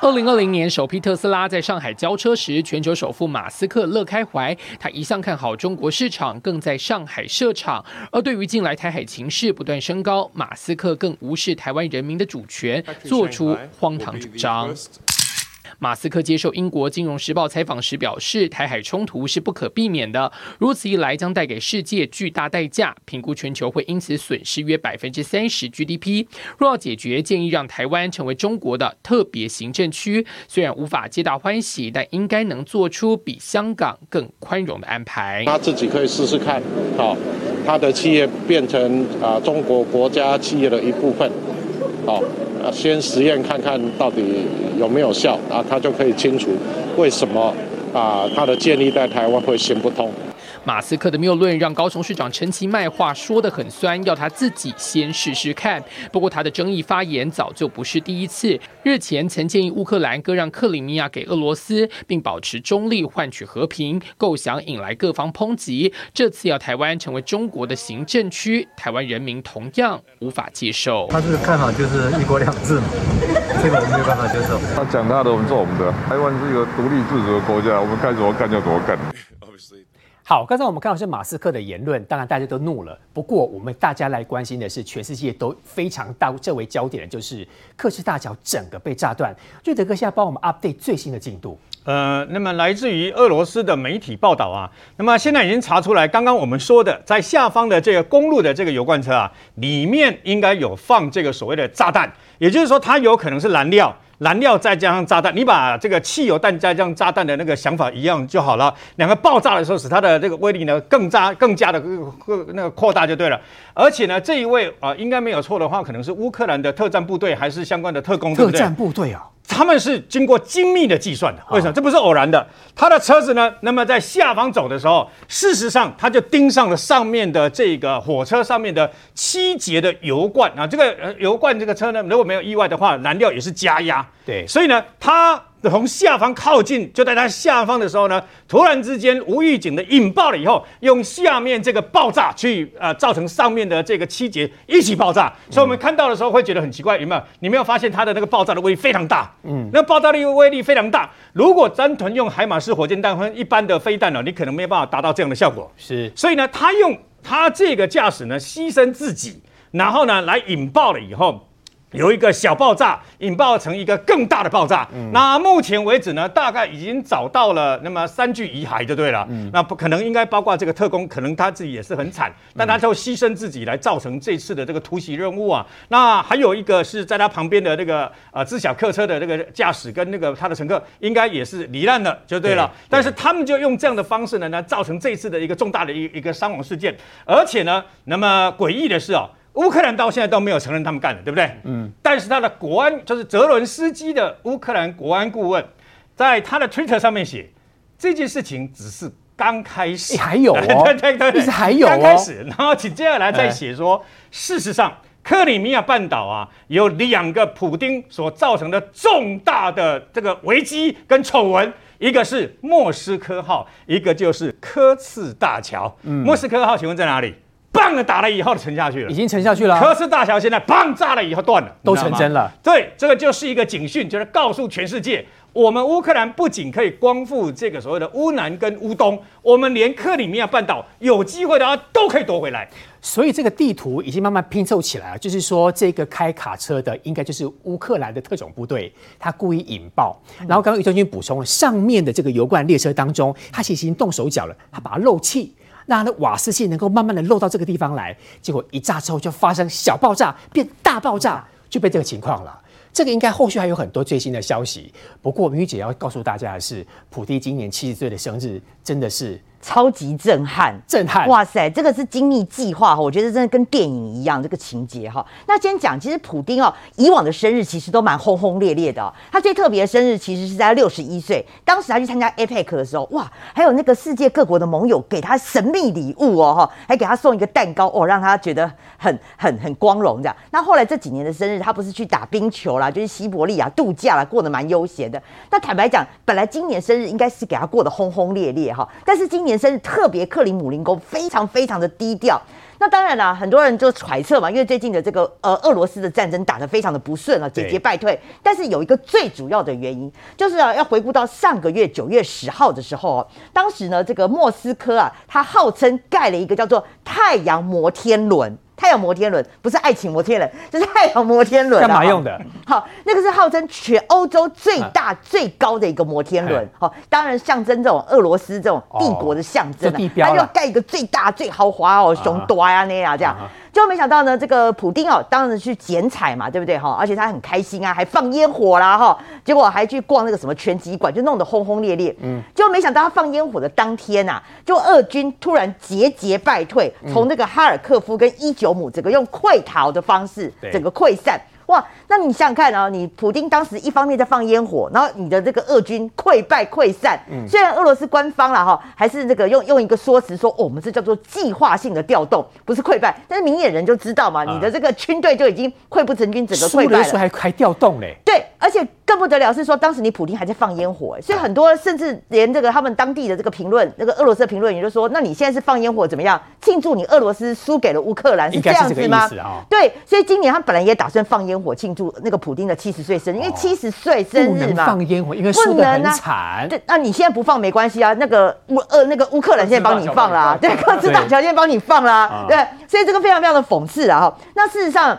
二零二零年首批特斯拉在上海交车时，全球首富马斯克乐开怀。他一向看好中国市场，更在上海设厂。而对于近来台海情势不断升高，马斯克更无视台湾人民的主权，做出荒唐主张。马斯克接受英国金融时报采访时表示，台海冲突是不可避免的，如此一来将带给世界巨大代价，评估全球会因此损失约百分之三十 GDP。若要解决，建议让台湾成为中国的特别行政区，虽然无法皆大欢喜，但应该能做出比香港更宽容的安排。他自己可以试试看，好，他的企业变成啊中国国家企业的一部分，好。先实验看看到底有没有效啊，他就可以清楚为什么啊他的建议在台湾会行不通。马斯克的谬论让高雄市长陈其迈话说得很酸，要他自己先试试看。不过他的争议发言早就不是第一次，日前曾建议乌克兰割让克里米亚给俄罗斯，并保持中立换取和平，构想引来各方抨击。这次要台湾成为中国的行政区，台湾人民同样无法接受。他是看好就是一国两制嘛，这个我们没有办法接受。他讲他的，我们做我们的。台湾是一个独立自主的国家，我们该怎么干就怎么干。好，刚才我们看到是马斯克的言论，当然大家都怒了。不过，我们大家来关心的是，全世界都非常大这为焦点的，就是克赤大桥整个被炸断。瑞德哥现在帮我们 update 最新的进度。呃，那么来自于俄罗斯的媒体报道啊，那么现在已经查出来，刚刚我们说的，在下方的这个公路的这个油罐车啊，里面应该有放这个所谓的炸弹，也就是说它有可能是燃料。燃料再加上炸弹，你把这个汽油弹加上炸弹的那个想法一样就好了。两个爆炸的时候，使它的这个威力呢更加更加的那个扩大就对了。而且呢，这一位啊、应该没有错的话，可能是乌克兰的特战部队还是相关的特工，特战部队啊。他们是经过精密的计算的，为什么？这不是偶然的。他的车子呢，那么在下方走的时候，事实上他就盯上了上面的这个火车上面的七节的油罐啊。这个呃油罐这个车呢，如果没有意外的话，燃料也是加压。对，所以呢，他。从下方靠近，就在它下方的时候呢，突然之间无预警的引爆了以后，用下面这个爆炸去呃造成上面的这个七节一起爆炸。所以我们看到的时候会觉得很奇怪，有没有？你没有发现它的那个爆炸的威力非常大？嗯，那爆炸力威力非常大。如果单纯用海马式火箭弹和一般的飞弹呢，你可能没有办法达到这样的效果。是，所以呢，他用他这个驾驶呢，牺牲自己，然后呢来引爆了以后。有一个小爆炸引爆成一个更大的爆炸。嗯、那目前为止呢，大概已经找到了那么三具遗骸就对了。嗯、那不可能应该包括这个特工，可能他自己也是很惨，但他就牺牲自己来造成这次的这个突袭任务啊。那还有一个是在他旁边的那个呃自小客车的那个驾驶跟那个他的乘客，应该也是罹难的就对了。对，但是他们就用这样的方式呢，呢造成这次的一个重大的一一个伤亡事件，而且呢，那么诡异的是哦。乌克兰到现在都没有承认他们干的，对不对？嗯。但是他的国安就是泽伦斯基的乌克兰国安顾问，在他的 Twitter 上面写，这件事情只是刚开始，还有哦，对 对对，是还有刚开始。然后紧接下来再写说，事实上，克里米亚半岛啊，有两个普丁所造成的重大的这个危机跟丑闻，一个是莫斯科号，一个就是科次大桥。嗯。莫斯科号，请问在哪里？棒的打了以后沉下去了，已经沉下去了。科斯大桥现在棒炸了以后断了，都成真了。对，这个就是一个警讯，就是告诉全世界，我们乌克兰不仅可以光复这个所谓的乌南跟乌东，我们连克里米亚半岛有机会的话都可以夺回来。所以这个地图已经慢慢拼凑起来了，就是说这个开卡车的应该就是乌克兰的特种部队，他故意引爆。然后刚刚于将军补充了，上面的这个油罐列车当中，他其实已经动手脚了，他把它漏气。让它的瓦斯气能够慢慢的漏到这个地方来，结果一炸之后就发生小爆炸变大爆炸，就被这个情况了。这个应该后续还有很多最新的消息。不过明玉姐要告诉大家的是，普蒂今年七十岁的生日真的是。超级震撼，震撼！哇塞，这个是精密计划哈，我觉得真的跟电影一样，这个情节哈。那今天讲，其实普丁哦，以往的生日其实都蛮轰轰烈烈的。他最特别的生日其实是在六十一岁，当时他去参加 APEC 的时候，哇，还有那个世界各国的盟友给他神秘礼物哦哈，还给他送一个蛋糕哦，让他觉得很很很光荣这样。那后来这几年的生日，他不是去打冰球啦，就是西伯利亚度假啦，过得蛮悠闲的。那坦白讲，本来今年生日应该是给他过得轰轰烈烈哈，但是今年。生日特别，克里姆林宫非常非常的低调。那当然啦，很多人就揣测嘛，因为最近的这个呃俄罗斯的战争打得非常的不顺啊，节节败退。但是有一个最主要的原因，就是啊，要回顾到上个月九月十号的时候，当时呢，这个莫斯科啊，它号称盖了一个叫做太阳摩天轮。太阳摩天轮不是爱情摩天轮，这是太阳摩天轮。干嘛用的？好，那个是号称全欧洲最大、啊、最高的一个摩天轮。好，当然象征这种俄罗斯这种帝国的象征、啊。它、就、要盖一个最大、最豪华哦，熊多呀那样这样。啊就没想到呢，这个普丁哦，当然去剪彩嘛，对不对哈？而且他很开心啊，还放烟火啦哈。结果还去逛那个什么拳击馆，就弄得轰轰烈烈。嗯，就没想到他放烟火的当天呐、啊，就俄军突然节节败退，从那个哈尔科夫跟伊久姆整个用溃逃的方式，整个溃散。哇，那你想想看啊，你普京当时一方面在放烟火，然后你的这个俄军溃败溃散。嗯，虽然俄罗斯官方了哈，还是这个用用一个说辞说，哦，我们这叫做计划性的调动，不是溃败。但是明眼人就知道嘛，你的这个军队就已经溃不成军，整个溃败了。还还调动嘞？对，而且。更不得了是说，当时你普京还在放烟火，所以很多甚至连这个他们当地的这个评论，那个俄罗斯的评论员就说：“那你现在是放烟火怎么样庆祝你俄罗斯输给了乌克兰？是这样子吗？”对，所以今年他本来也打算放烟火庆祝那个普京的七十岁生日，因为七十岁生日嘛，放烟火因为输得很惨。对，那你现在不放没关系啊，那个乌呃那个乌克兰现在帮你放啦，对，克制大条件帮你放啦，对，所以这个非常非常的讽刺啊哈。那事实上。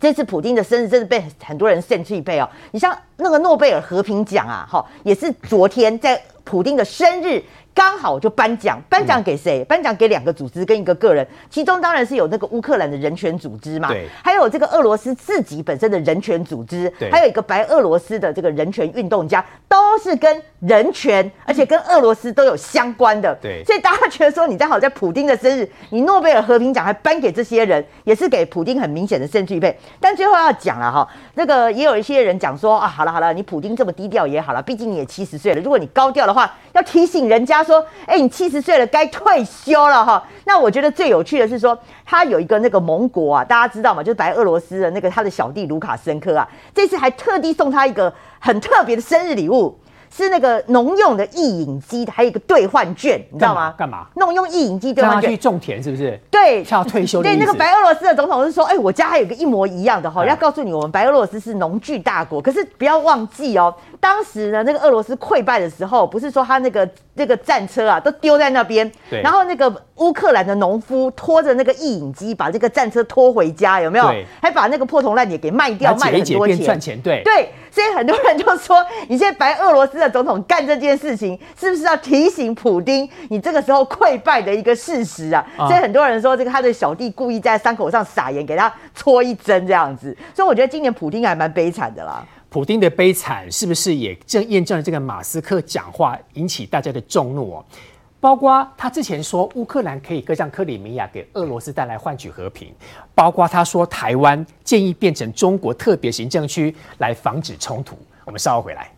这次普京的生日真的被很多人献去背哦。你像那个诺贝尔和平奖啊，哈，也是昨天在普京的生日刚好就颁奖，颁奖给谁？颁奖给两个组织跟一个个人，其中当然是有那个乌克兰的人权组织嘛，对，还有这个俄罗斯自己本身的人权组织，对，还有一个白俄罗斯的这个人权运动家，都是跟人权，而且跟俄罗斯都有相关的，对，所以大家觉得说，你正好在普丁的生日，你诺贝尔和平奖还颁给这些人，也是给普丁很明显的证据配。但最后要讲了哈，那个也有一些人讲说啊，好了好了，你普丁这么低调也好了，毕竟你也七十岁了，如果你高调的话，要提醒人家。说，哎、欸，你七十岁了，该退休了哈。那我觉得最有趣的是说，他有一个那个盟国啊，大家知道吗？就是白俄罗斯的那个他的小弟卢卡申科啊，这次还特地送他一个很特别的生日礼物。是那个农用的意影机，还有一个兑换券，你知道吗？干嘛？农用意影机兑换券。去种田是不是？对，要退休。对，那个白俄罗斯的总统是说，哎、欸，我家还有个一模一样的哈，要告诉你，我们白俄罗斯是农具大国。可是不要忘记哦，当时呢，那个俄罗斯溃败的时候，不是说他那个那个战车啊都丢在那边，对。然后那个乌克兰的农夫拖着那个意影机把这个战车拖回家，有没有？对。还把那个破铜烂铁给卖掉，卖很多钱赚钱。对。对。所以很多人就说，你现在白俄罗斯的总统干这件事情，是不是要提醒普丁，你这个时候溃败的一个事实啊？啊所以很多人说，这个他的小弟故意在伤口上撒盐，给他戳一针这样子。所以我觉得今年普丁还蛮悲惨的啦。普丁的悲惨是不是也正验证了这个马斯克讲话引起大家的众怒哦？包括他之前说乌克兰可以割让克里米亚给俄罗斯，带来换取和平；包括他说台湾建议变成中国特别行政区来防止冲突。我们稍后回来。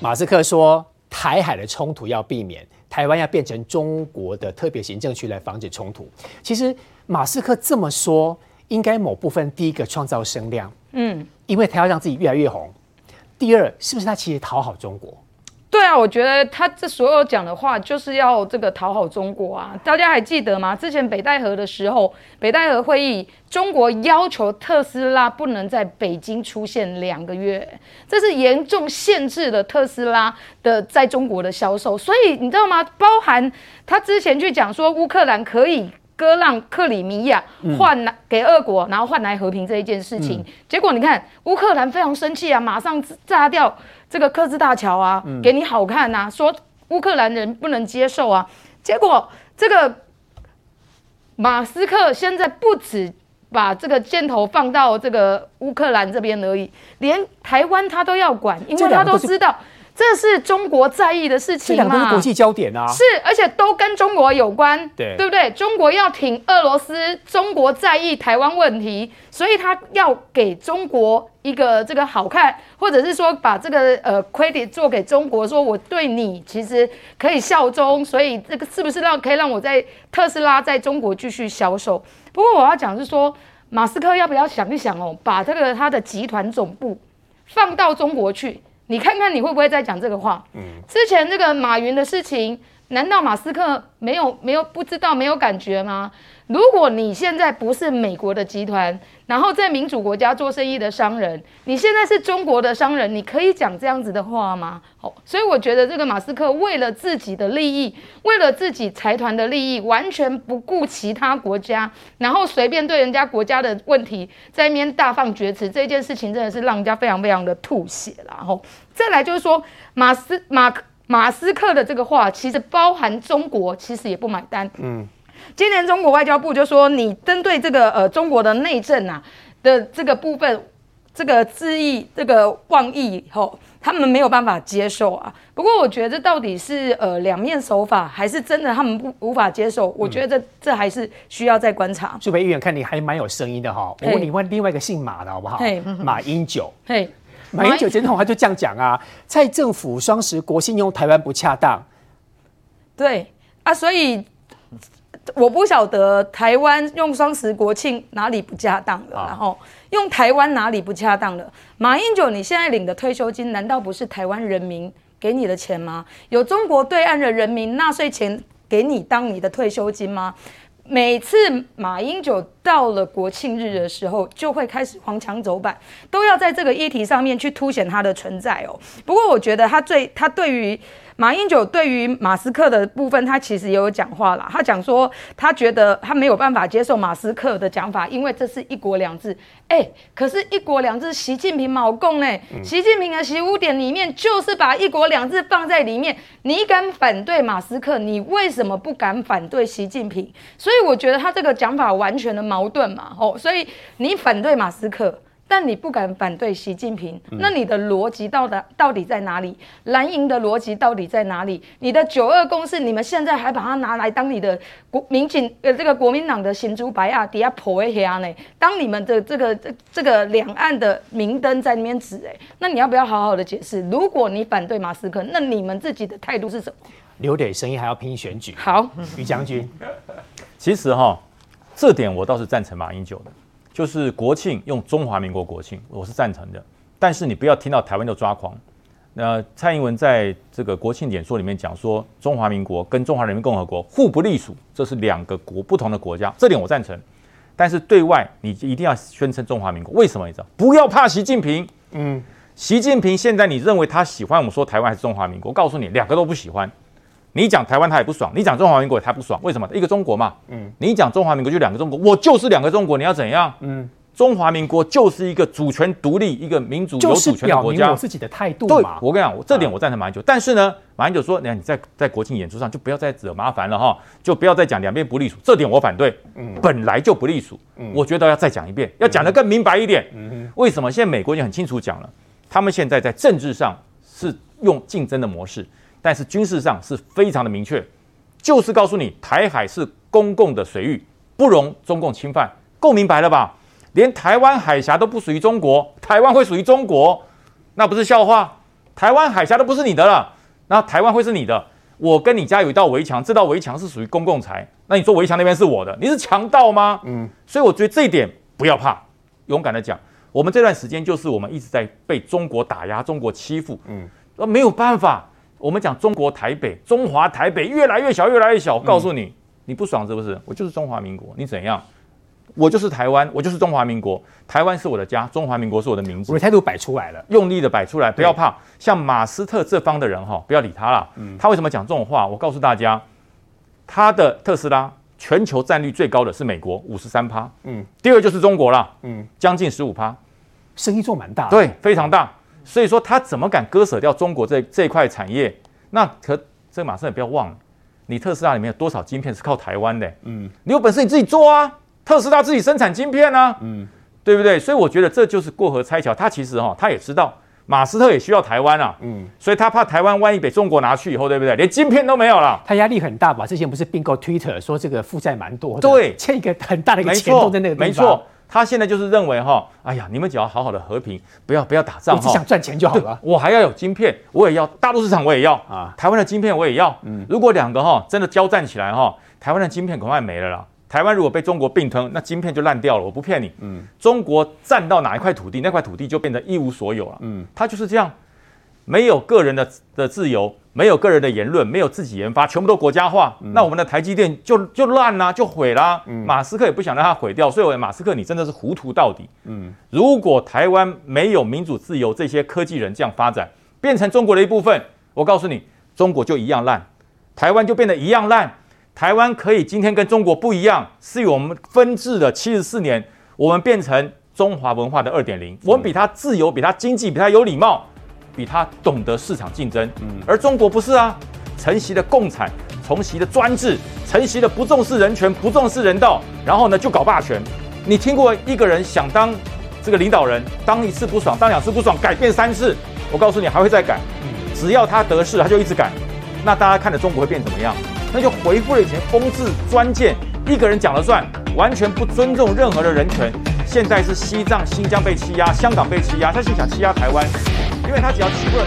马斯克说台海的冲突要避免，台湾要变成中国的特别行政区来防止冲突。其实。马斯克这么说，应该某部分第一个创造声量，嗯，因为他要让自己越来越红。第二，是不是他其实讨好中国？对啊，我觉得他这所有讲的话就是要这个讨好中国啊。大家还记得吗？之前北戴河的时候，北戴河会议，中国要求特斯拉不能在北京出现两个月，这是严重限制了特斯拉的在中国的销售。所以你知道吗？包含他之前去讲说乌克兰可以。割让克里米亚换来给俄国，然后换来和平这一件事情，结果你看乌克兰非常生气啊，马上炸掉这个克兹大桥啊，给你好看呐，说乌克兰人不能接受啊。结果这个马斯克现在不止把这个箭头放到这个乌克兰这边而已，连台湾他都要管，因为他都知道。这是中国在意的事情嘛？这两个是国际焦点啊！是，而且都跟中国有关，对对不对？中国要挺俄罗斯，中国在意台湾问题，所以他要给中国一个这个好看，或者是说把这个呃 credit 做给中国，说我对你其实可以效忠，所以这个是不是让可以让我在特斯拉在中国继续销售？不过我要讲是说，马斯克要不要想一想哦，把这个他的集团总部放到中国去？你看看你会不会再讲这个话？嗯，之前这个马云的事情，难道马斯克没有没有不知道没有感觉吗？如果你现在不是美国的集团，然后在民主国家做生意的商人，你现在是中国的商人，你可以讲这样子的话吗？好，所以我觉得这个马斯克为了自己的利益，为了自己财团的利益，完全不顾其他国家，然后随便对人家国家的问题在那边大放厥词，这件事情真的是让人家非常非常的吐血了。然后再来就是说，马斯马克马斯克的这个话，其实包含中国，其实也不买单。嗯。今年中国外交部就说，你针对这个呃中国的内政啊的这个部分，这个质疑这个妄议以后，他们没有办法接受啊。不过我觉得这到底是呃两面手法，还是真的他们不无法接受？我觉得这这还是需要再观察。苏北议员，看你还蛮有声音的哈，我问你问另外一个姓马的好不好？马英九。嘿，马英九总统他就这样讲啊，蔡政府双十国庆用台湾不恰当。对啊，所以。我不晓得台湾用双十国庆哪里不恰当的，然后用台湾哪里不恰当了？马英九，你现在领的退休金难道不是台湾人民给你的钱吗？有中国对岸的人民纳税钱给你当你的退休金吗？每次马英九到了国庆日的时候，就会开始黄墙走板，都要在这个议题上面去凸显他的存在哦。不过我觉得他最他对于。马英九对于马斯克的部分，他其实也有讲话啦。他讲说，他觉得他没有办法接受马斯克的讲法，因为这是一国两制。哎、欸，可是，一国两制，习近平毛共呢。习近平的十五点里面就是把一国两制放在里面。你敢反对马斯克，你为什么不敢反对习近平？所以我觉得他这个讲法完全的矛盾嘛。哦，所以你反对马斯克。但你不敢反对习近平，那你的逻辑到底到底在哪里？蓝营的逻辑到底在哪里？你的九二共识，你们现在还把它拿来当你的国民警呃这个国民党的行珠白啊底下破一下呢？当你们的这个这这个两岸的明灯在那边指哎，那你要不要好好的解释？如果你反对马斯克，那你们自己的态度是什么？留点声音还要拼选举。好，于将军，其实哈，这点我倒是赞成马英九的。就是国庆用中华民国国庆，我是赞成的。但是你不要听到台湾就抓狂。那蔡英文在这个国庆演说里面讲说，中华民国跟中华人民共和国互不隶属，这是两个国不同的国家，这点我赞成。但是对外你一定要宣称中华民国，为什么你知道？不要怕习近平。嗯，习近平现在你认为他喜欢我们说台湾还是中华民国？我告诉你，两个都不喜欢。你讲台湾他也不爽，你讲中华民国他不爽，为什么？一个中国嘛。嗯，你讲中华民国就两个中国，我就是两个中国，你要怎样？嗯，中华民国就是一个主权独立、一个民主有主权的国家。我自己的态度嘛。对，我跟你讲，我这点我赞成马英九。但是呢，马英九说，你看你在在国庆演出上就不要再惹麻烦了哈，就不要再讲两边不隶属，这点我反对。嗯，本来就不隶属，嗯，我觉得要再讲一遍，要讲得更明白一点。嗯，为什么？现在美国已经很清楚讲了，他们现在在政治上是用竞争的模式。但是军事上是非常的明确，就是告诉你台海是公共的水域，不容中共侵犯，够明白了吧？连台湾海峡都不属于中国，台湾会属于中国，那不是笑话？台湾海峡都不是你的了，那台湾会是你的？我跟你家有一道围墙，这道围墙是属于公共财，那你说围墙那边是我的，你是强盗吗？嗯，所以我觉得这一点不要怕，勇敢的讲，我们这段时间就是我们一直在被中国打压，中国欺负，嗯，那没有办法。我们讲中国台北，中华台北越来越小，越来越小。我告诉你，你不爽是不是？我就是中华民国，你怎样？我就是台湾，我就是中华民国。台湾是我的家，中华民国是我的名字。我的态度摆出来了，用力的摆出来，不要怕。像马斯特这方的人哈，不要理他了。他为什么讲这种话？我告诉大家，他的特斯拉全球占率最高的是美国，五十三趴。嗯，第二就是中国了。嗯，将近十五趴，生意做蛮大。对，非常大。所以说他怎么敢割舍掉中国这这块产业？那可这个马上也不要忘了，你特斯拉里面有多少晶片是靠台湾的？嗯，你有本事你自己做啊，特斯拉自己生产晶片啊，嗯，对不对？所以我觉得这就是过河拆桥。他其实哈，他也知道马斯特也需要台湾啊，嗯，所以他怕台湾万一被中国拿去以后，对不对？连晶片都没有了，他压力很大吧？之前不是并购 Twitter 说这个负债蛮多的，对，欠一个很大的一个钱都在那个地方。没错。他现在就是认为哈，哎呀，你们只要好好的和平，不要不要打仗，我只想赚钱就好了。我还要有晶片，我也要大陆市场，我也要啊，台湾的晶片我也要。嗯，如果两个哈真的交战起来哈，台湾的晶片恐怕没了啦。台湾如果被中国并吞，那晶片就烂掉了。我不骗你，嗯，中国占到哪一块土地，那块土地就变得一无所有了。嗯，他就是这样，没有个人的的自由。没有个人的言论，没有自己研发，全部都国家化，嗯、那我们的台积电就就烂啦，就毁啦。嗯、马斯克也不想让它毁掉，所以我马斯克你真的是糊涂到底。嗯，如果台湾没有民主自由，这些科技人这样发展，变成中国的一部分，我告诉你，中国就一样烂，台湾就变得一样烂。台湾可以今天跟中国不一样，是由我们分治的七十四年，我们变成中华文化的二点零，我们比他自由，比他经济，比他有礼貌。比他懂得市场竞争，嗯，而中国不是啊，承袭的共产，承袭的专制，承袭的不重视人权，不重视人道，然后呢就搞霸权。你听过一个人想当这个领导人，当一次不爽，当两次不爽，改变三次，我告诉你还会再改，只要他得势，他就一直改。那大家看着中国会变怎么样？那就回复了以前封制专建，一个人讲了算，完全不尊重任何的人权。现在是西藏、新疆被欺压，香港被欺压，他是想欺压台湾。因为他只要欺负了。